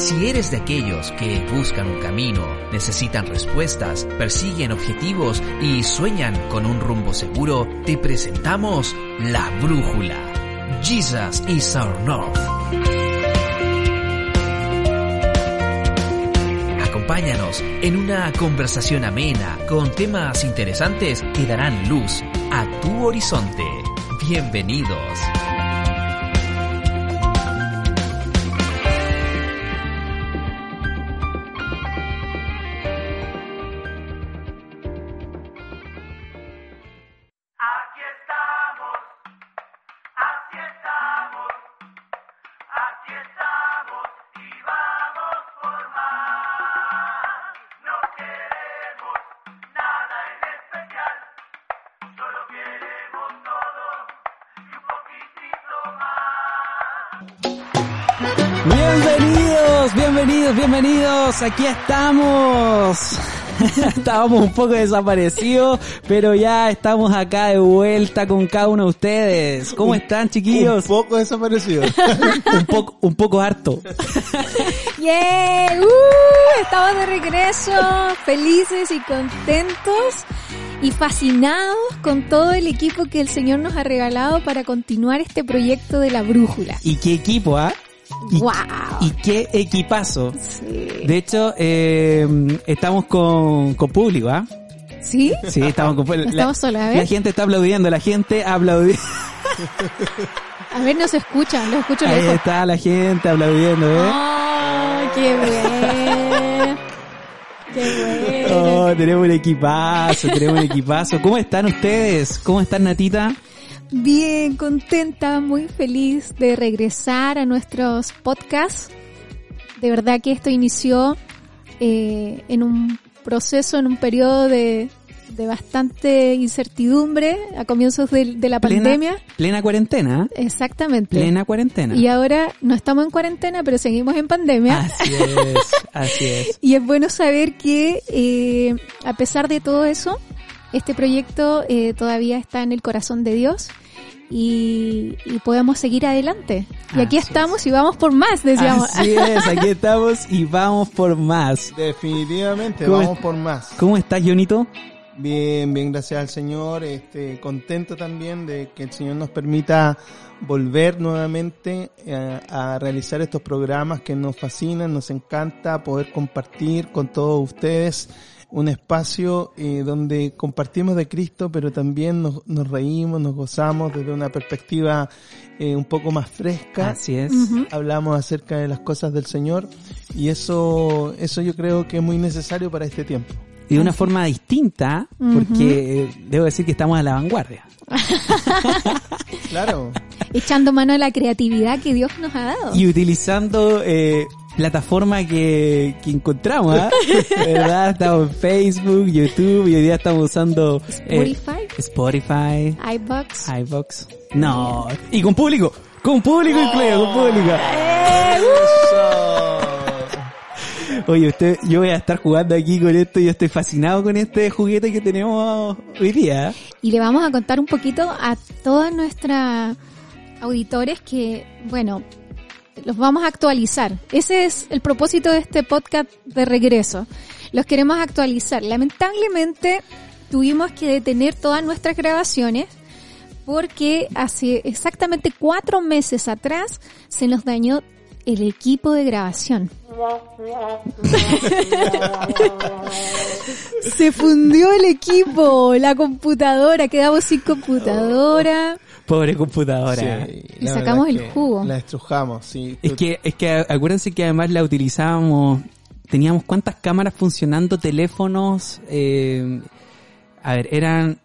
Si eres de aquellos que buscan un camino, necesitan respuestas, persiguen objetivos y sueñan con un rumbo seguro, te presentamos La Brújula. Jesus is our North. Acompáñanos en una conversación amena con temas interesantes que darán luz a tu horizonte. Bienvenidos. Bienvenidos, bienvenidos. Aquí estamos. Estábamos un poco desaparecidos, pero ya estamos acá de vuelta con cada uno de ustedes. ¿Cómo están, chiquillos? Un poco desaparecido. un poco, un poco harto. ¡Yeah! ¡Uh! Estamos de regreso, felices y contentos y fascinados con todo el equipo que el Señor nos ha regalado para continuar este proyecto de la brújula. ¿Y qué equipo, ah? Y, ¡Wow! y qué equipazo. Sí. De hecho, eh, estamos con, con público, ¿ah? ¿Sí? Sí, estamos con público. Estamos solas, a ver. La gente está aplaudiendo, la gente aplaudiendo. A ver, no se escucha, lo escucho Ahí lejos. está la gente aplaudiendo, ¿eh? ¡Oh, qué bueno! ¡Qué bueno! Oh, tenemos un equipazo, tenemos un equipazo. ¿Cómo están ustedes? ¿Cómo están, Natita? Bien, contenta, muy feliz de regresar a nuestros podcasts. De verdad que esto inició eh, en un proceso, en un periodo de, de bastante incertidumbre a comienzos de, de la pandemia. Plena, cuarentena. ¿eh? Exactamente. Plena cuarentena. Y ahora no estamos en cuarentena, pero seguimos en pandemia. Así es, así es. Y es bueno saber que eh, a pesar de todo eso, este proyecto eh, todavía está en el corazón de Dios y, y podemos seguir adelante. Y aquí Así estamos y vamos por más, decíamos. Así es, aquí estamos y vamos por más. Definitivamente, ¿Cómo vamos por más. ¿Cómo estás, Jonito? Bien, bien, gracias al Señor. Este, contento también de que el Señor nos permita volver nuevamente eh, a realizar estos programas que nos fascinan, nos encanta poder compartir con todos ustedes un espacio eh, donde compartimos de Cristo, pero también nos, nos reímos, nos gozamos desde una perspectiva eh, un poco más fresca. Así es. Ujú. hablamos acerca de las cosas del Señor y eso, eso yo creo que es muy necesario para este tiempo. Y de una forma distinta, porque eh, debo decir que estamos a la vanguardia. Claro, Echando mano a la creatividad que Dios nos ha dado. Y utilizando eh, plataforma que, que encontramos, ¿ah? ¿verdad? Estamos en Facebook, YouTube y hoy día estamos usando eh, Spotify, Spotify, iBox. iVox. No, y con público, con público incluido, con público. Oye, usted, yo voy a estar jugando aquí con esto y yo estoy fascinado con este juguete que tenemos hoy día. Y le vamos a contar un poquito a todos nuestros auditores que, bueno, los vamos a actualizar. Ese es el propósito de este podcast de regreso. Los queremos actualizar. Lamentablemente tuvimos que detener todas nuestras grabaciones porque hace exactamente cuatro meses atrás se nos dañó el equipo de grabación. se fundió el equipo, la computadora, quedamos sin computadora. Pobre computadora. Sí, Y sacamos el jugo. La estrujamos, sí. Es que, es que acuérdense que además la utilizábamos, teníamos cuántas cámaras funcionando, teléfonos, eh, a ver, eran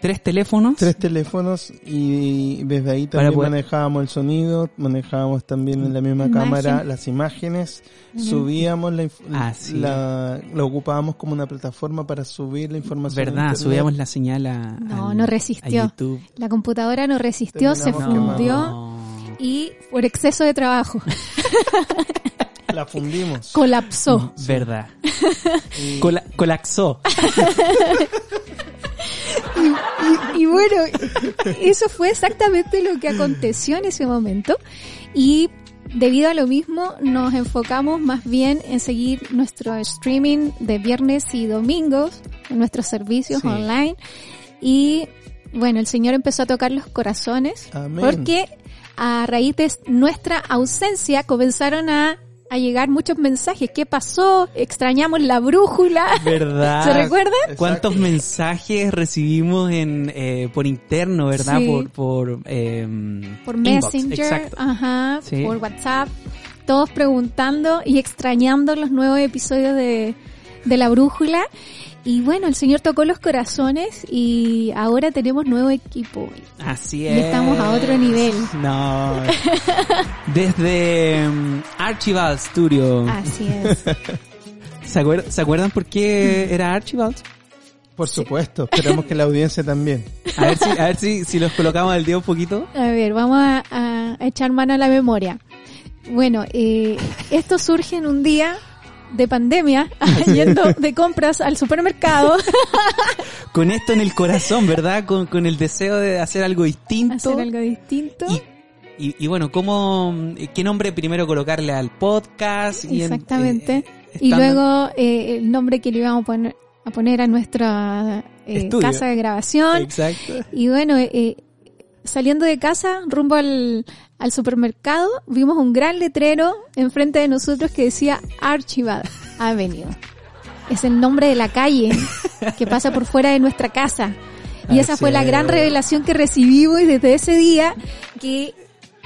tres teléfonos. Tres teléfonos y desde ahí también poder- manejábamos el sonido, manejábamos también en la misma Imagen. cámara las imágenes, subíamos la, Ah, sí. la, la ocupábamos como una plataforma para subir la información. ¿Verdad? Subíamos la señal a, No, al- no a resistió. YouTube. La computadora no resistió, se Terminamos fundió No. y por exceso de trabajo La fundimos. colapsó. Verdad. Cola- colapsó. Y, y bueno, eso fue exactamente lo que aconteció en ese momento. Y debido a lo mismo, nos enfocamos más bien en seguir nuestro streaming de viernes y domingos, en nuestros servicios Sí. online. Y bueno, el Señor empezó a tocar los corazones Amén. porque a raíz de nuestra ausencia comenzaron a, a llegar muchos mensajes. ¿Qué pasó? Extrañamos la brújula. ¿Verdad? ¿Se recuerdan? ¿Cuántos mensajes recibimos en eh, por interno, verdad? Sí. Por por em, por inbox, Messenger, exacto. ajá, Sí. por WhatsApp, todos preguntando y extrañando los nuevos episodios de, de La Brújula. Y bueno, el Señor tocó los corazones y ahora tenemos nuevo equipo. Así Y es. estamos a otro nivel. No. Desde em, Archibald Studio. Así es. ¿Se, acuer- ¿Se acuerdan por qué era Archibald? Por supuesto, esperamos que la audiencia también. A ver si, a ver si, si los colocamos al día un poquito. A ver, vamos a, a- a echar mano a la memoria. Bueno, eh, esto surge en un día de pandemia, yendo de compras al supermercado, Con esto en el corazón, ¿verdad? Con, con el deseo de hacer algo distinto. hacer algo distinto. Y, y, y bueno, ¿cómo, qué nombre primero colocarle al podcast? Y en- Exactamente. eh, y luego eh, el nombre que le íbamos a poner, a poner a nuestra eh, casa de grabación. Exacto. Y bueno, eh, saliendo de casa, rumbo al, al supermercado, vimos un gran letrero enfrente de nosotros que decía Archibald Avenue. Es el nombre de la calle que pasa por fuera de nuestra casa. Y esa fue la gran revelación que recibimos y desde ese día que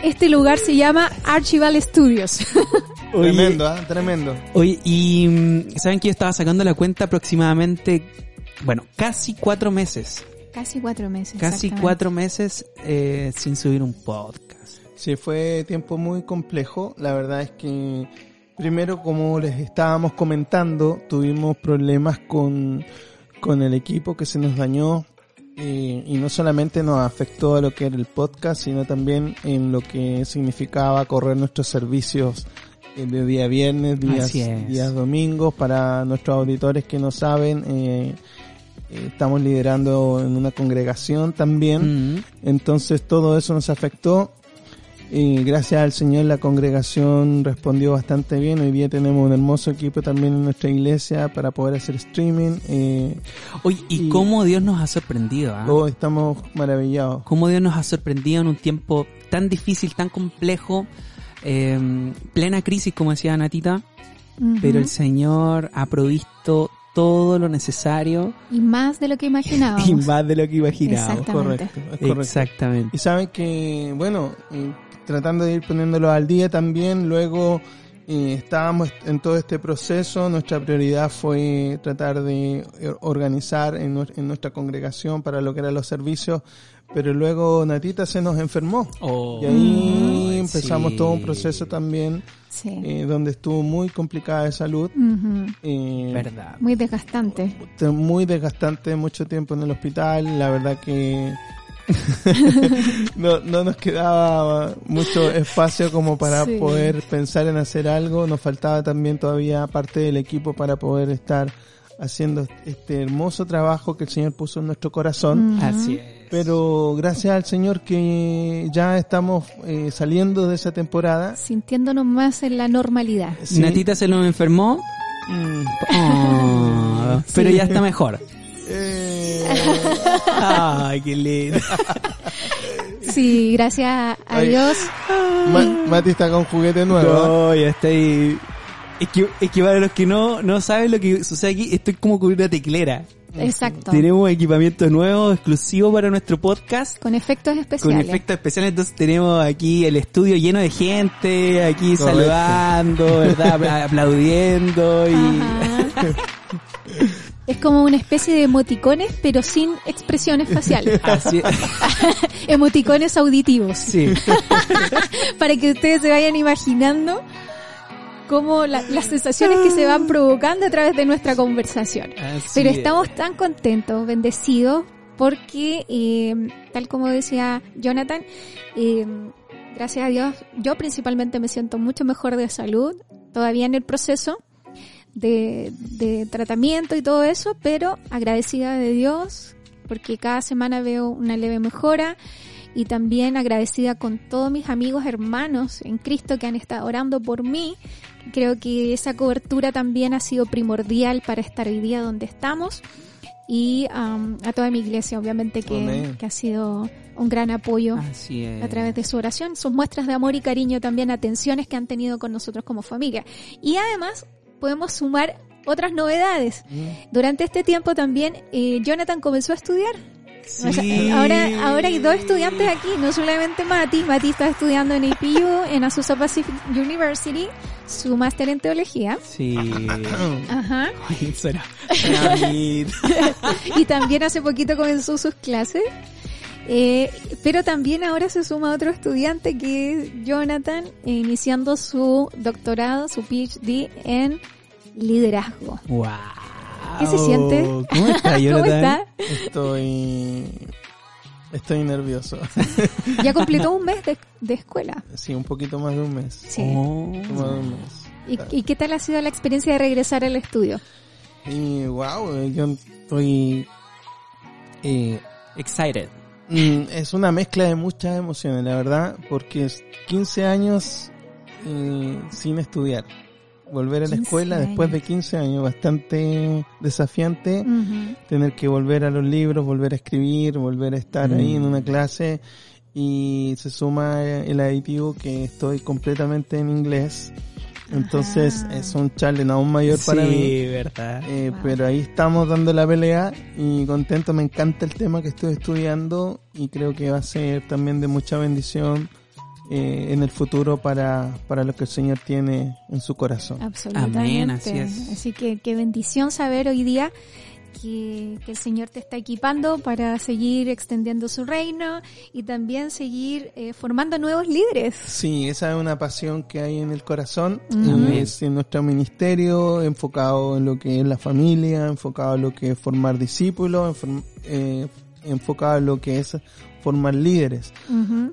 este lugar se llama Archibald Studios. Oye, Tremendo, ¿ah? Tremendo. Oye, y mm, saben que yo estaba sacando la cuenta aproximadamente, bueno, casi cuatro meses. Casi cuatro meses. Casi cuatro meses eh, sin subir un podcast. Sí, fue tiempo muy complejo. La verdad es que primero, como les estábamos comentando, tuvimos problemas con, con el equipo que se nos dañó eh, y no solamente nos afectó a lo que era el podcast, sino también en lo que significaba correr nuestros servicios eh, de día viernes, días, días domingos. Para nuestros auditores que no saben, eh, estamos liderando en una congregación también. Mm. Entonces todo eso nos afectó. Y gracias al Señor la congregación respondió bastante bien. Hoy día tenemos un hermoso equipo también en nuestra iglesia para poder hacer streaming. Eh, Oye, ¿y Y- cómo Dios nos ha sorprendido? ah? todos estamos maravillados. Cómo Dios nos ha sorprendido en un tiempo tan difícil, tan complejo, eh, plena crisis, como decía Natita, pero el Señor ha provisto todo lo necesario Y más de lo que imaginábamos. y más de lo que imaginábamos. Exactamente. Correcto, es correcto. Exactamente. Y saben que, bueno, tratando de ir poniéndolo al día también, luego eh, estábamos en todo este proceso, nuestra prioridad fue tratar de eh, organizar en, en nuestra congregación para lo que eran los servicios, pero luego Natita se nos enfermó. Oh, Y ahí empezamos sí. todo un proceso también Sí. eh, donde estuvo muy complicada de salud. Eh, Verdad. Muy desgastante. Muy desgastante, mucho tiempo en el hospital, la verdad que no, no nos quedaba mucho espacio como para Sí. poder pensar en hacer algo, nos faltaba también todavía parte del equipo para poder estar haciendo este hermoso trabajo que el Señor puso en nuestro corazón. Así es. Pero gracias al Señor que ya estamos eh, saliendo de esa temporada. Sintiéndonos más en la normalidad. Sí. Natita se nos enfermó, Mm, Oh, pero ya está mejor. eh, Ay, qué lindo. Sí, gracias a Ay. Dios. Ma- Mati está con juguete nuevo. ¿eh? No, ya. Es que, es que para los que no, no saben lo que sucede aquí, estoy como con una teclera. Exacto. Tenemos equipamiento nuevo, exclusivo para nuestro podcast. Con efectos Con especiales. efectos especiales, entonces tenemos aquí el estudio lleno de gente, aquí Correcto. saludando, ¿verdad? Apla- Aplaudiendo y... Es como una especie de emoticones, pero sin expresiones faciales. Así Emoticones auditivos. sí. Para que ustedes se vayan imaginando cómo la- las sensaciones que se van provocando a través de nuestra conversación. Así Pero es. estamos tan contentos, bendecidos, porque, eh, tal como decía Jonathan, eh, gracias a Dios, yo principalmente me siento mucho mejor de salud, todavía en el proceso de, de tratamiento y todo eso, pero agradecida de Dios, porque cada semana veo una leve mejora y también agradecida con todos mis amigos hermanos en Cristo que han estado orando por mí. Creo que esa cobertura también ha sido primordial para estar hoy día donde estamos y um, a toda mi iglesia, obviamente que, que ha sido un gran apoyo a través de su oración, sus muestras de amor y cariño, también atenciones que han tenido con nosotros como familia. Y además podemos sumar otras novedades. Durante este tiempo también eh, Jonathan comenzó a estudiar. O sea, Sí. ahora, ahora hay dos estudiantes aquí, no solamente Mati. Mati está estudiando en APU, en Azusa Pacific University, su máster en teología. Sí. Ajá. Ay, bonito. y también hace poquito comenzó sus clases. Eh, pero también ahora se suma otro estudiante que es Jonathan, iniciando su doctorado, su PhD en liderazgo. Wow. ¿Qué se siente? ¿Cómo está, ¿Cómo está? Estoy, estoy nervioso. Ya completó un mes de, de escuela. Sí, un poquito más de un mes. Sí. Oh. Más de un mes. ¿Y, y qué tal ha sido la experiencia de regresar al estudio? Y wow, yo estoy... eh, Excited. mm, es una mezcla de muchas emociones, la verdad, porque es 15 años eh, sin estudiar. Volver a la 15 escuela después de años. 15 años, bastante desafiante. Tener que volver a los libros, volver a escribir, volver a estar ahí en Mm. una clase y se suma eh, el aditivo que estoy completamente en inglés. Entonces Ajá. es un challenge aún mayor para sí, mí. verdad. Eh, Wow. Pero ahí estamos dando la pelea y contento, me encanta el tema que estoy estudiando y creo que va a ser también de mucha bendición eh, en el futuro para, para lo que el Señor tiene en su corazón. Absolutamente. Amén, así es. Así que qué bendición saber hoy día que, que el Señor te está equipando para seguir extendiendo su reino y también seguir eh, formando nuevos líderes. Sí, esa es una pasión que hay en el corazón. Y Es en nuestro ministerio, enfocado en lo que es la familia, enfocado en lo que es formar discípulos, enform- eh, enfocado en lo que es formar líderes.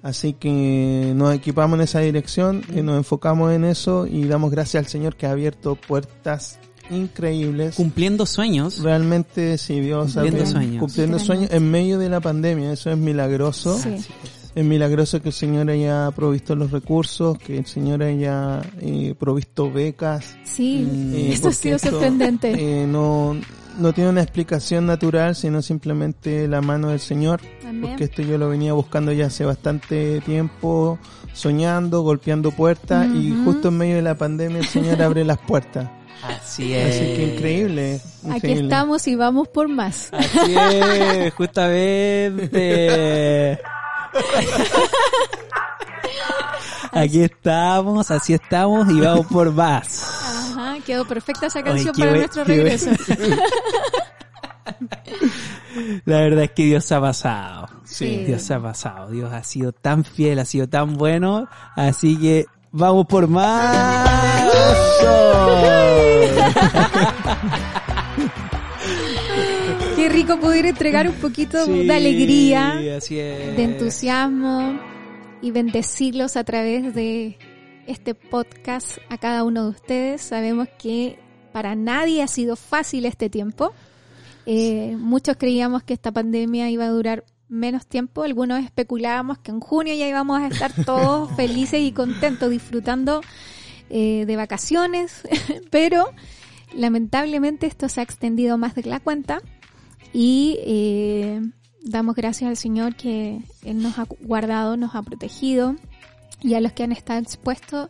Así que nos equipamos en esa dirección, y nos enfocamos en eso y damos gracias al Señor que ha abierto puertas increíbles. Cumpliendo sueños. Realmente, sí, Dios ha Cumpliendo abierto- sueños. cumpliendo sueños en medio de la pandemia. Eso es milagroso. Sí. Es milagroso que el Señor haya provisto los recursos, que el Señor haya eh, provisto becas. Sí, eh, esto ha sido esto, sorprendente. eh, no, no tiene una explicación natural, sino simplemente la mano del Señor. Amén. Porque esto yo lo venía buscando ya hace bastante tiempo, soñando, golpeando puertas, y justo en medio de la pandemia el Señor abre las puertas. Así es. Así que increíble. Aquí increíble. estamos y vamos por más. Así es, justamente. Aquí estamos, así estamos y vamos por más. Quedó perfecta esa canción para buen- nuestro regreso. La verdad es que Dios se ha pasado. Sí. Dios se ha pasado. Dios ha sido tan fiel, ha sido tan bueno. Así que vamos por más. Qué rico poder entregar un poquito Sí, de alegría, de entusiasmo y bendecirlos a través de este podcast a cada uno de ustedes. Sabemos que para nadie ha sido fácil este tiempo. Eh, muchos creíamos que esta pandemia iba a durar menos tiempo. Algunos especulábamos que en junio ya íbamos a estar todos felices y contentos disfrutando eh, de vacaciones, pero lamentablemente esto se ha extendido más de la cuenta y eh, damos gracias al Señor que Él nos ha guardado, nos ha protegido y a los que han estado expuestos,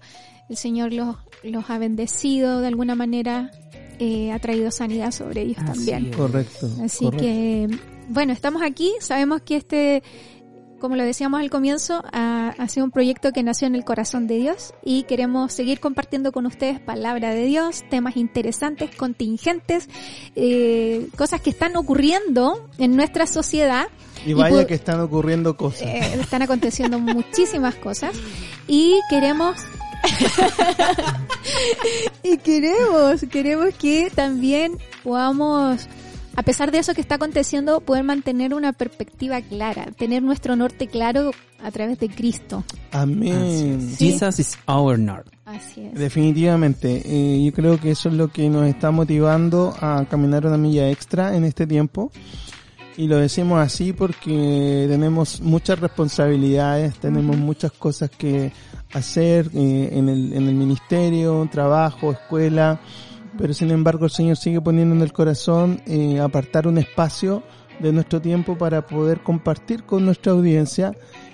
el Señor los, los ha bendecido de alguna manera, eh, ha traído sanidad sobre ellos Así también. es. Correcto. Así correcto. que, bueno, estamos aquí, sabemos que este, como lo decíamos al comienzo, ha, ha sido un proyecto que nació en el corazón de Dios y queremos seguir compartiendo con ustedes palabra de Dios, temas interesantes, contingentes, eh, cosas que están ocurriendo en nuestra sociedad. Y vaya pu- que están ocurriendo cosas. eh, están aconteciendo muchísimas cosas y queremos y queremos queremos que también podamos a pesar de eso que está aconteciendo poder mantener una perspectiva clara tener nuestro norte claro a través de Cristo Amén. Sí. Jesus is our Lord. así es Definitivamente, eh, yo creo que eso es lo que nos está motivando a caminar una milla extra en este tiempo. Y lo decimos así porque tenemos muchas responsabilidades, tenemos muchas cosas que hacer eh, en, el, en el ministerio, trabajo, escuela, pero sin embargo el Señor sigue poniendo en el corazón eh, apartar un espacio de nuestro tiempo para poder compartir con nuestra audiencia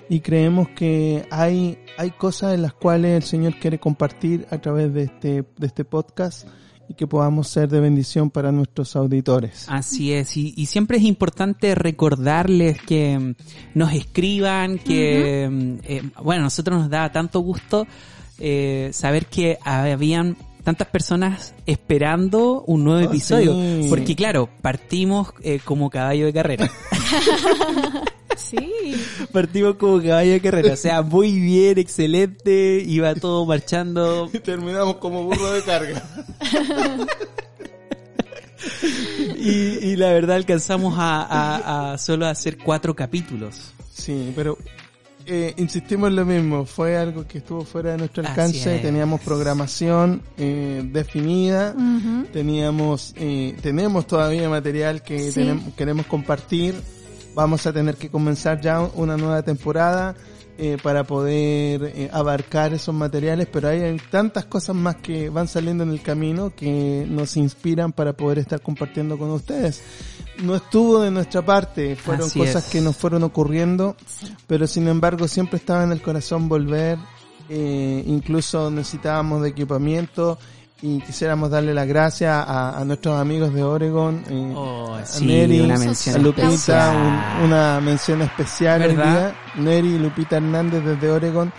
y creemos que hay, hay cosas en las cuales el Señor quiere compartir a través de este, de este podcast y que podamos ser de bendición para nuestros auditores. Así es, y, y siempre es importante recordarles que mm, nos escriban, que, mm, eh, bueno, a nosotros nos da tanto gusto eh, saber que habían tantas personas esperando un nuevo Ah, episodio, sí. porque claro, partimos eh, como caballo de carrera. Sí. Partimos como caballo de carrera, o sea, muy bien, excelente, iba todo marchando. Y terminamos como burro de carga. Y, y la verdad alcanzamos a, a- a solo hacer cuatro capítulos. Sí, pero eh, insistimos en lo mismo, fue algo que estuvo fuera de nuestro alcance, teníamos programación eh, definida, teníamos eh, tenemos todavía material que Sí. tenem- queremos compartir, vamos a tener que comenzar ya una nueva temporada eh, para poder eh, abarcar esos materiales, pero hay tantas cosas más que van saliendo en el camino que nos inspiran para poder estar compartiendo con ustedes. No estuvo de nuestra parte, fueron Así cosas es. que nos fueron ocurriendo, pero sin embargo siempre estaba en el corazón volver, eh, incluso necesitábamos de equipamiento y quisiéramos darle las gracias a, a nuestros amigos de Oregon, eh, Oh, a sí, Neri, una a mención Lupita, un- una mención especial hoy ¿Verdad? día, Neri y Lupita Hernández desde Oregon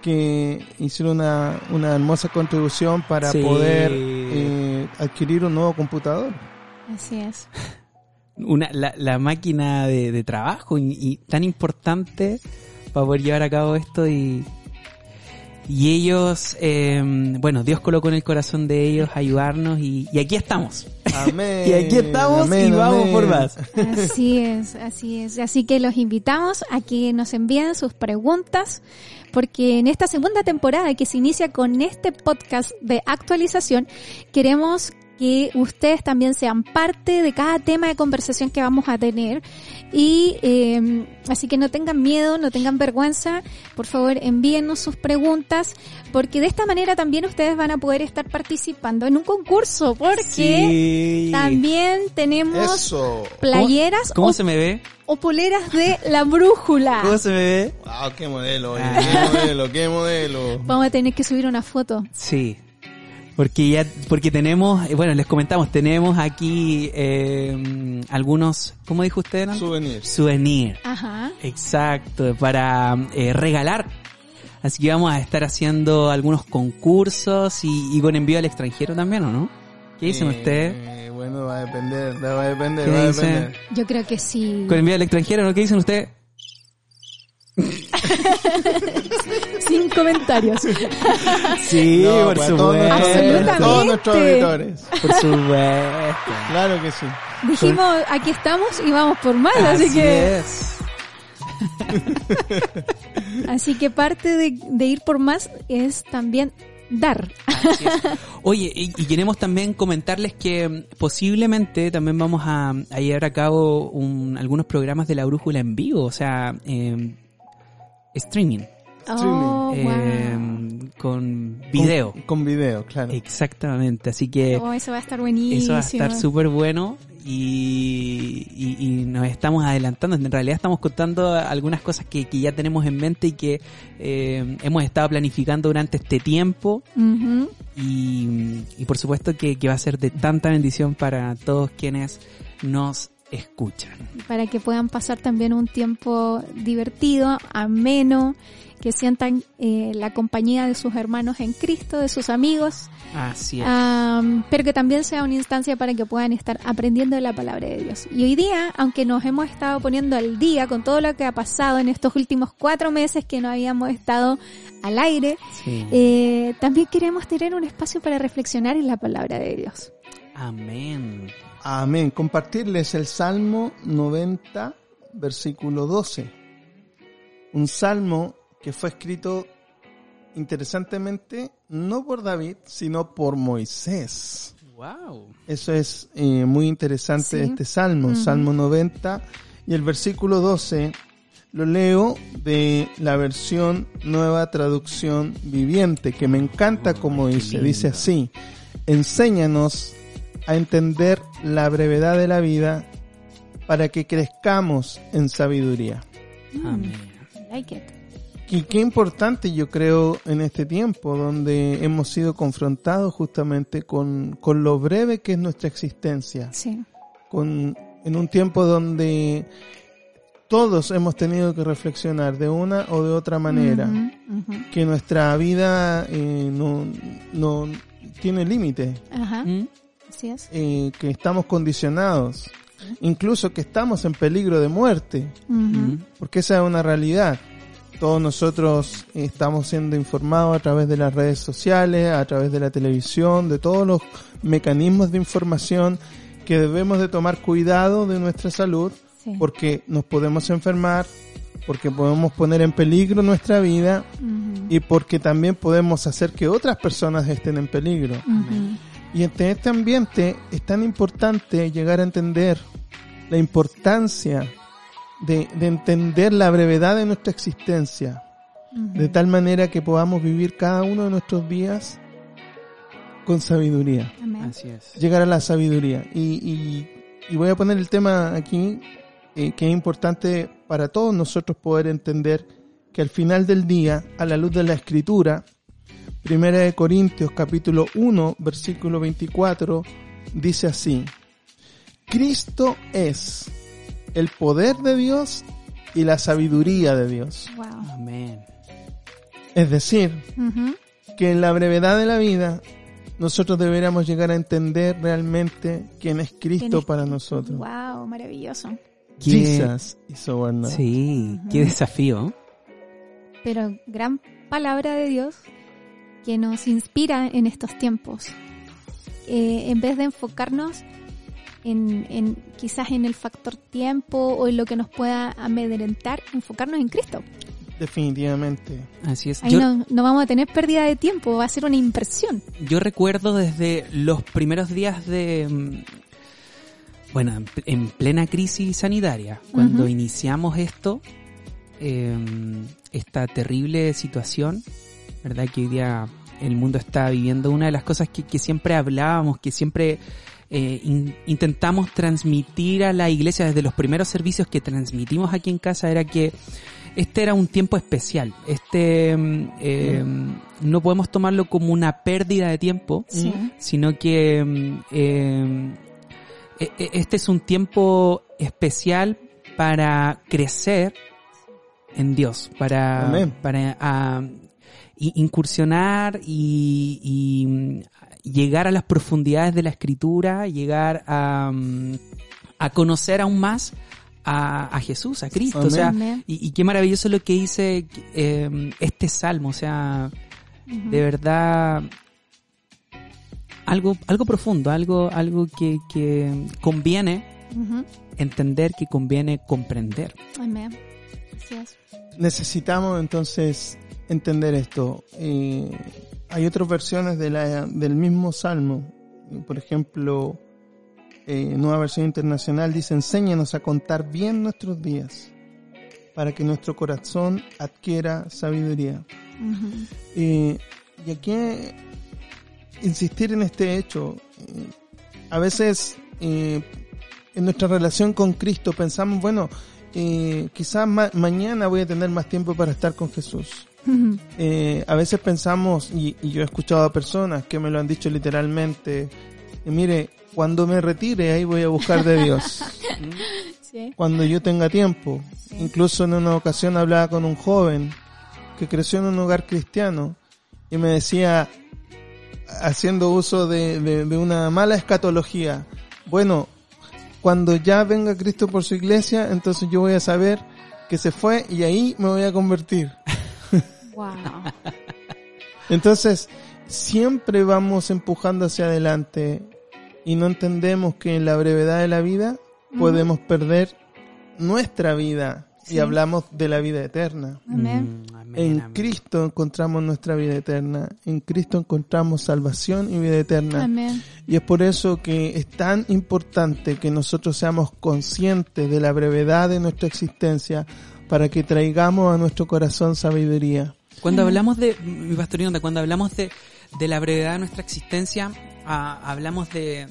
que hicieron una, una hermosa contribución para Sí. poder eh, adquirir un nuevo computador. Así es. una, la, la máquina de, de trabajo y, y tan importante para poder llevar a cabo esto y, y ellos, eh, bueno, Dios colocó en el corazón de ellos ayudarnos y, y aquí estamos. Amén. Y aquí estamos y vamos amén. por más. Así es, así es. Así que los invitamos a que nos envíen sus preguntas, porque en esta segunda temporada que se inicia con este podcast de actualización, queremos que ustedes también sean parte de cada tema de conversación que vamos a tener. Y eh, así que no tengan miedo, no tengan vergüenza, por favor envíennos sus preguntas, porque de esta manera también ustedes van a poder estar participando en un concurso, porque Sí. también tenemos Eso. playeras ¿Cómo o, se me ve? o poleras de la brújula. ¿Cómo se me ve? Wow, qué modelo, oye, Ah. qué modelo, qué modelo. Vamos a tener que subir una foto. Sí. Porque ya, porque tenemos, eh, bueno, les comentamos, tenemos aquí eh, algunos, ¿cómo dijo usted? Nan? Souvenirs. Souvenir. Ajá. Exacto, para eh, regalar. Así que vamos a estar haciendo algunos concursos y, y con envío al extranjero también, ¿o no? ¿Qué dicen Eh, ustedes? Bueno, va a depender, va a depender, ¿Qué va a depender. Yo creo que sí. ¿Con envío al extranjero, no? ¿Qué dicen ustedes? Sin comentarios. Sí, No, por todos supuesto. nuestros- Absolutamente. todos nuestros auditores. Por supuesto. Claro que sí. Dijimos, aquí estamos y vamos por más, así, Así que es. así que parte de, de ir por más es también dar. Oye, y, y queremos también comentarles que posiblemente también vamos a, a llevar a cabo un- algunos programas de la brújula en vivo, o sea, eh, streaming, Oh, eh, wow. con video. Con, con video, claro. Exactamente, así que Oh, eso va a estar buenísimo. eso va a estar súper bueno y, y- y nos estamos adelantando. En realidad estamos contando algunas cosas que, que ya tenemos en mente y que eh, hemos estado planificando durante este tiempo y por supuesto que, que va a ser de tanta bendición para todos quienes nos escuchan. Para que puedan pasar también un tiempo divertido, ameno, que sientan eh, la compañía de sus hermanos en Cristo, de sus amigos, Así es. Pero que también sea una instancia para que puedan estar aprendiendo de la palabra de Dios. Y hoy día, aunque nos hemos estado poniendo al día con todo lo que ha pasado en estos últimos cuatro meses que no habíamos estado al aire, Sí. eh, también queremos tener un espacio para reflexionar en la palabra de Dios. Amén. Amén. Compartirles el Salmo 90, versículo 12. Un salmo que fue escrito interesantemente no por David, sino por Moisés. Wow. Eso es eh, muy interesante Sí. este salmo. Salmo 90 Y el versículo 12 lo leo de la versión nueva traducción viviente, que me encanta como dice. Dice así, enséñanos a entender la brevedad de la vida para que crezcamos en sabiduría. Amén. Like it. Y qué importante yo creo en este tiempo donde hemos sido confrontados justamente con, con lo breve que es nuestra existencia. Sí. Con, en un tiempo donde todos hemos tenido que reflexionar de una o de otra manera Ujú, ujú. que nuestra vida eh, no, no tiene límite, Ajá. ¿Mm? Así es. eh, que estamos condicionados, incluso que estamos en peligro de muerte. Ujú. porque esa es una realidad. Todos nosotros estamos siendo informados a través de las redes sociales, a través de la televisión, de todos los mecanismos de información que debemos de tomar cuidado de nuestra salud Sí. porque nos podemos enfermar, porque podemos poner en peligro nuestra vida Ujú. y porque también podemos hacer que otras personas estén en peligro. Ujú. Y en este ambiente es tan importante llegar a entender la importancia de, de entender la brevedad de nuestra existencia, de tal manera que podamos vivir cada uno de nuestros días con sabiduría, Amén. Así es. llegar a la sabiduría. Y, y- y voy a poner el tema aquí, eh, que es importante para todos nosotros poder entender que al final del día, a la luz de la escritura, Primera de Corintios capítulo 1 versículo 24 dice así, Cristo es el poder de Dios y la sabiduría de Dios. Wow. Amén. Es decir, que en la brevedad de la vida nosotros deberíamos llegar a entender realmente quién es Cristo ¿Quién es para nosotros. Wow, maravilloso. Qué- Jesus is our Lord. Sí, qué desafío. Pero gran palabra de Dios que nos inspira en estos tiempos. Eh, en vez de enfocarnos en, en quizás en el factor tiempo o en lo que nos pueda amedrentar, enfocarnos en Cristo. Definitivamente. Así es. Ahí Yo, no, no vamos a tener pérdida de tiempo, va a ser una impresión. yo recuerdo desde los primeros días de... mm, Bueno, en, en plena crisis sanitaria, cuando iniciamos esto, eh, esta terrible situación, ¿verdad? Que hoy día el mundo está viviendo una de las cosas que, que siempre hablábamos, que siempre eh, in- intentamos transmitir a la iglesia desde los primeros servicios que transmitimos aquí en casa, era que este era un tiempo especial. Este mm, eh, no podemos tomarlo como una pérdida de tiempo, Sí. sino que mm, eh, e- e- este es un tiempo especial para crecer en Dios, para, Amén. para ah, incursionar y, y, mm, llegar a las profundidades de la escritura, llegar a, mm, a conocer aún más a, a Jesús, a Cristo. O sea, y, y qué maravilloso lo que dice eh, este salmo, o sea, de verdad algo algo profundo, algo algo que, que conviene entender, que conviene comprender. Amén. Así es. Necesitamos entonces entender esto. Eh, hay otras versiones de la, del mismo salmo. Por ejemplo, eh, nueva versión internacional dice, enséñanos a contar bien nuestros días para que nuestro corazón adquiera sabiduría. Eh, y aquí insistir en este hecho. a veces en nuestra relación con Cristo pensamos, bueno, eh, quizás ma- mañana voy a tener más tiempo para estar con Jesús. Eh, a veces pensamos, y, y yo he escuchado a personas que me lo han dicho literalmente, y mire, cuando me retire ahí voy a buscar de Dios Sí. cuando yo tenga tiempo. Incluso en una ocasión hablaba con un joven que creció en un hogar cristiano y me decía, haciendo uso de, de- de una mala escatología, bueno, cuando ya venga Cristo por su iglesia, entonces yo voy a saber que se fue y ahí me voy a convertir. Wow. Entonces, siempre vamos empujando hacia adelante y no entendemos que en la brevedad de la vida podemos perder nuestra vida Sí. y hablamos de la vida eterna. Amén. Mm, En amén. Cristo encontramos nuestra vida eterna. En Cristo encontramos salvación y vida eterna. Amén. Y es por eso que es tan importante que nosotros seamos conscientes de la brevedad de nuestra existencia para que traigamos a nuestro corazón sabiduría. Cuando hablamos de, mi pastor Yonda, cuando hablamos de, de la brevedad de nuestra existencia, ah, hablamos de,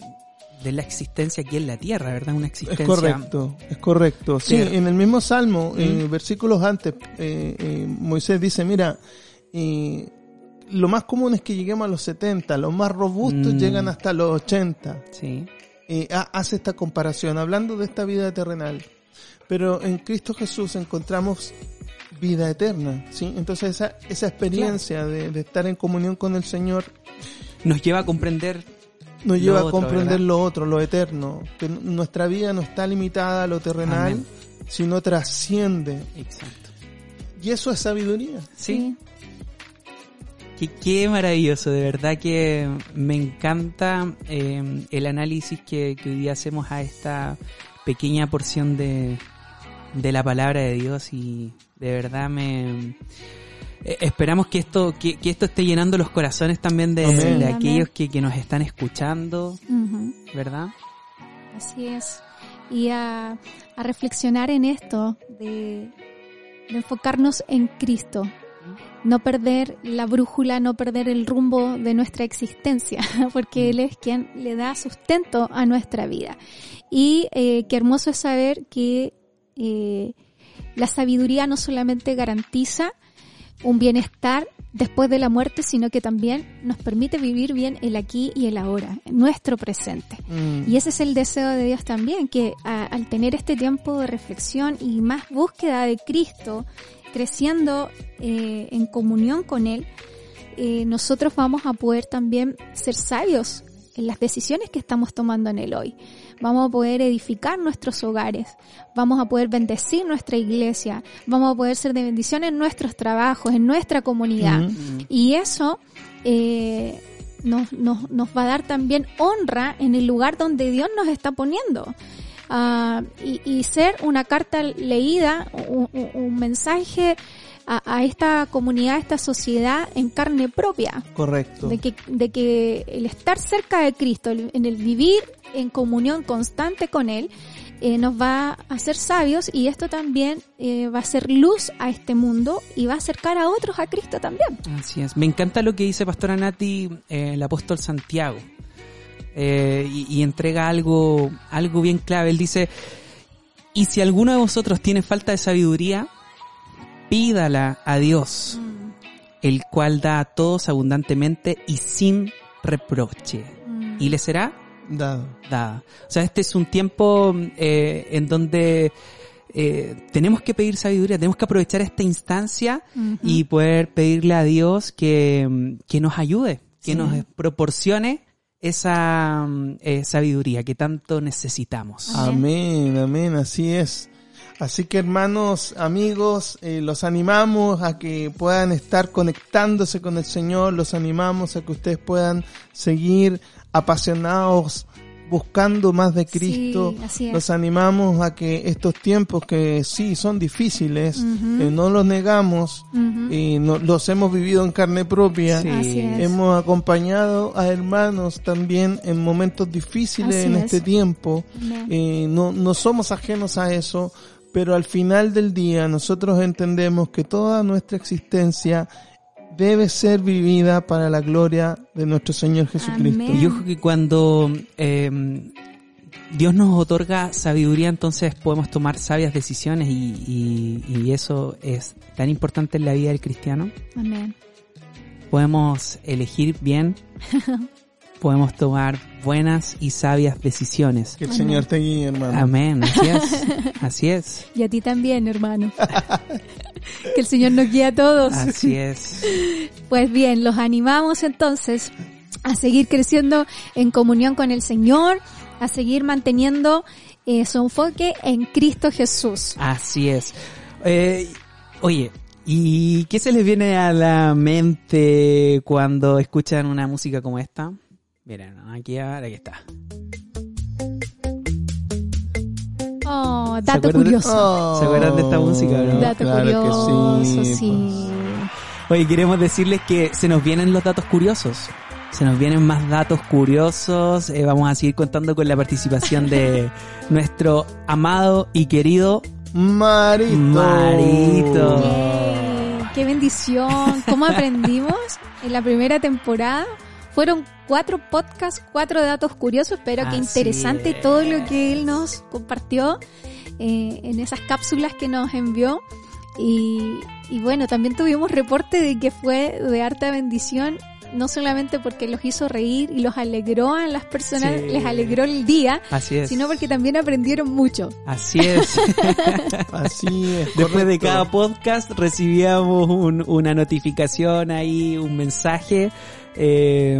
de la existencia aquí en la tierra, ¿verdad? Una Es existencia. correcto, es correcto. Sí, en el mismo Salmo, eh, Mm. versículos antes, eh, eh, Moisés dice, mira, eh, lo más común es que lleguemos a los 70, los más robustos Mm. llegan hasta los 80. Sí. ha- hace esta comparación, hablando de esta vida terrenal. Pero en Cristo Jesús encontramos vida eterna, ¿sí? Entonces esa, esa experiencia de, de estar en comunión con el Señor Nos lleva a comprender. nos Lo lleva a otro, comprender ¿verdad? lo otro, lo eterno, que nuestra vida no está limitada a lo terrenal, Amén. sino trasciende. Exacto. Y eso es sabiduría. Sí. Qué, qué maravilloso, de verdad que me encanta eh, el análisis que, que hoy día hacemos a esta pequeña porción de, de la palabra de Dios y de verdad me eh, esperamos que esto que, que esto esté llenando los corazones también de, de aquellos que, que nos están escuchando. ¿verdad? Así es. Y a, a reflexionar en esto, de, de enfocarnos en Cristo. No perder la brújula, no perder el rumbo de nuestra existencia, porque Él es quien le da sustento a nuestra vida. Y eh, qué hermoso es saber que eh, la sabiduría no solamente garantiza un bienestar después de la muerte, sino que también nos permite vivir bien el aquí y el ahora, nuestro presente. Mm. Y ese es el deseo de Dios también, que a- al tener este tiempo de reflexión y más búsqueda de Cristo, creciendo eh, en comunión con Él, eh, nosotros vamos a poder también ser sabios en las decisiones que estamos tomando en el hoy. Vamos a poder edificar nuestros hogares, vamos a poder bendecir nuestra iglesia, vamos a poder ser de bendición en nuestros trabajos, en nuestra comunidad. Y eso eh, nos, nos, nos va a dar también honra en el lugar donde Dios nos está poniendo. Ah, y, y ser una carta leída, un mensaje a, a esta comunidad, a esta sociedad en carne propia. Correcto. De que, de que el estar cerca de Cristo, el- en el vivir en comunión constante con Él, eh, nos va a hacer sabios y esto también eh, va a ser luz a este mundo y va a acercar a otros a Cristo también. Así es. Me encanta lo que dice Pastora Nati, eh, el apóstol Santiago. Eh, y, y entrega algo, algo bien clave. Él dice, y si alguno de vosotros tiene falta de sabiduría, pídala a Dios, el cual da a todos abundantemente y sin reproche. Y le será Dado. dada. O sea, este es un tiempo eh, en donde eh, tenemos que pedir sabiduría, tenemos que aprovechar esta instancia y poder pedirle a Dios que, mm, que nos ayude, que Sí. nos proporcione esa mm, eh, sabiduría que tanto necesitamos. Amén. Amén, amén, así es. Así que hermanos, amigos, eh, los animamos a que puedan estar conectándose con el Señor, los animamos a que ustedes puedan seguir apasionados buscando más de Cristo. Sí. Los animamos a que estos tiempos que sí son difíciles, eh, no los negamos, y no- los hemos vivido en carne propia. Sí. Hemos acompañado a hermanos también en momentos difíciles Así en es. este tiempo. Eh, no, no somos ajenos a eso, pero al final del día nosotros entendemos que toda nuestra existencia debe ser vivida para la gloria de nuestro Señor Jesucristo. Amén. Y ojo que cuando eh, Dios nos otorga sabiduría, entonces podemos tomar sabias decisiones y, y- y eso es tan importante en la vida del cristiano. Amén. Podemos elegir bien, podemos tomar buenas y sabias decisiones. Que el Señor te guíe, hermano. Amén, así es, así es, Y a ti también, hermano. que el Señor nos guíe a todos. así es. Pues bien, los animamos entonces a seguir creciendo en comunión con el Señor, a seguir manteniendo eh, su enfoque en Cristo Jesús. Así es. Eh, oye, ¿y qué se les viene a la mente cuando escuchan una música como esta? Miren, aquí ahora aquí está. Oh, ¿Se dato curioso. Oh, ¿Se acuerdan de esta música, no? dato claro que curioso, sí, sí. Oye, queremos decirles que se nos vienen los datos curiosos. Se nos vienen más datos curiosos. Eh, vamos a seguir contando con la participación de nuestro amado y querido Marito. Marito. ¡Qué bendición! ¿Cómo aprendimos en la primera temporada? Fueron cuatro podcasts, cuatro datos curiosos, pero qué Así interesante todo lo que él nos compartió eh, en esas cápsulas que nos envió. Y, y bueno, también tuvimos reporte de que fue de harta bendición, no solamente porque los hizo reír y los alegró a las personas, Sí. les alegró el día, Así es. sino porque también aprendieron mucho. Así es. Así es. Después de cada podcast recibíamos un- una notificación ahí, un mensaje, eh,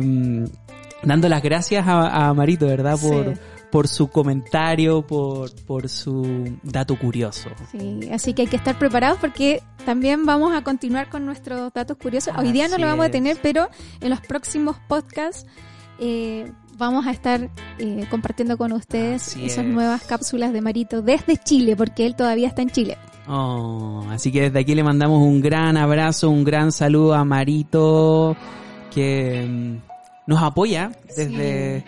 dando las gracias a, a Marito, ¿verdad? Por, Sí. por su comentario, por, por su dato curioso. Sí, así que hay que estar preparados porque también vamos a continuar con nuestros datos curiosos. Hoy día no lo vamos a tener, pero en los próximos podcasts eh, vamos a estar eh, compartiendo con ustedes Así esas es. nuevas cápsulas de Marito desde Chile, porque él todavía está en Chile. Oh, así que desde aquí le mandamos un gran abrazo, un gran saludo a Marito, que mm, nos apoya desde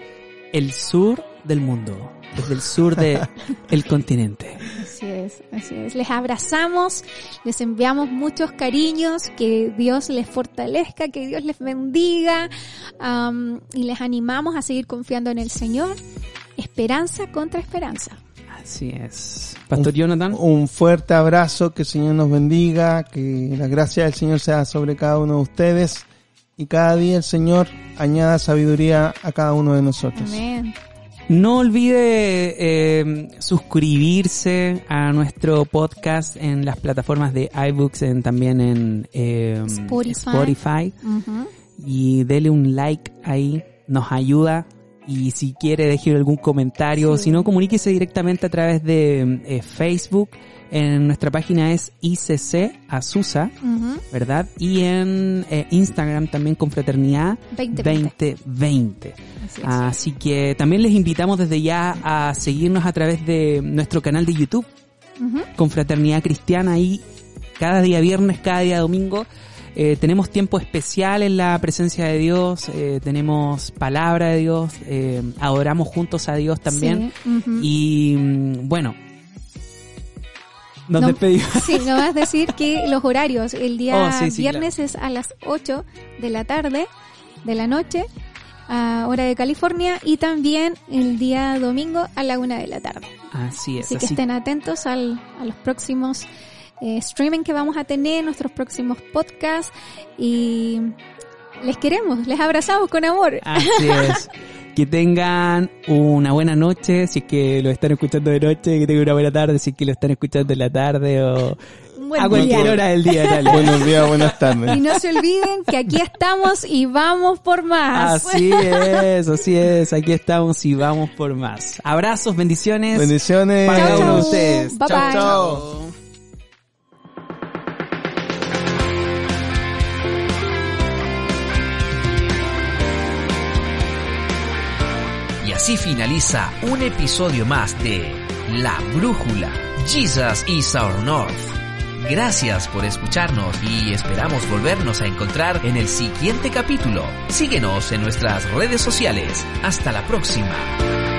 el sur del mundo, desde el sur del el continente. Así es, así es. Les abrazamos, les enviamos muchos cariños, que Dios les fortalezca, que Dios les bendiga y les animamos a seguir confiando en el Señor. Esperanza contra esperanza. Así es. Pastor Jonathan. Un fuerte abrazo, que el Señor nos bendiga, que la gracia del Señor sea sobre cada uno de ustedes y cada día el Señor añada sabiduría a cada uno de nosotros. Amén. No olvide eh, suscribirse a nuestro podcast en las plataformas de iBooks, en, también en eh, Spotify. Y dele un like ahí, nos ayuda. Y si quiere, deje algún comentario. Sí. Si no, comuníquese directamente a través de eh, Facebook. En nuestra página es ICC Azusa. ¿verdad? Y en eh, Instagram también con Fraternidad 2020. 2020. Así es. Así que también les invitamos desde ya a seguirnos a través de nuestro canal de YouTube, con Fraternidad Cristiana ahí cada día viernes, cada día domingo. Eh, tenemos tiempo especial en la presencia de Dios, eh, tenemos palabra de Dios, eh, adoramos juntos a Dios también. Sí. Y mm, bueno, nos No- despedimos. Sí, no vas a decir que los horarios, el día Oh, sí, sí, viernes es a las 8 de la tarde, de la noche, a hora de California, y también el día domingo a la 1 de la tarde. Así es. Así que así- estén atentos al, a los próximos eh, streaming que vamos a tener, nuestros próximos podcasts, y les queremos, les abrazamos con amor. Así es. Que tengan una buena noche, si es que lo están escuchando de noche, que tengan una buena tarde, si es que lo están escuchando en la tarde o buen a cualquier día. hora del día. dale. Buenos días, buenas Y tardes. no se olviden que aquí estamos y vamos por más. Así es, así es, aquí estamos y vamos por más. Abrazos, bendiciones Bendiciones. para ustedes. Bye, Chao, bye. chao. Así finaliza un episodio más de La Brújula. Jesus is our North. Gracias por escucharnos y esperamos volvernos a encontrar en el siguiente capítulo. Síguenos en nuestras redes sociales. Hasta la próxima.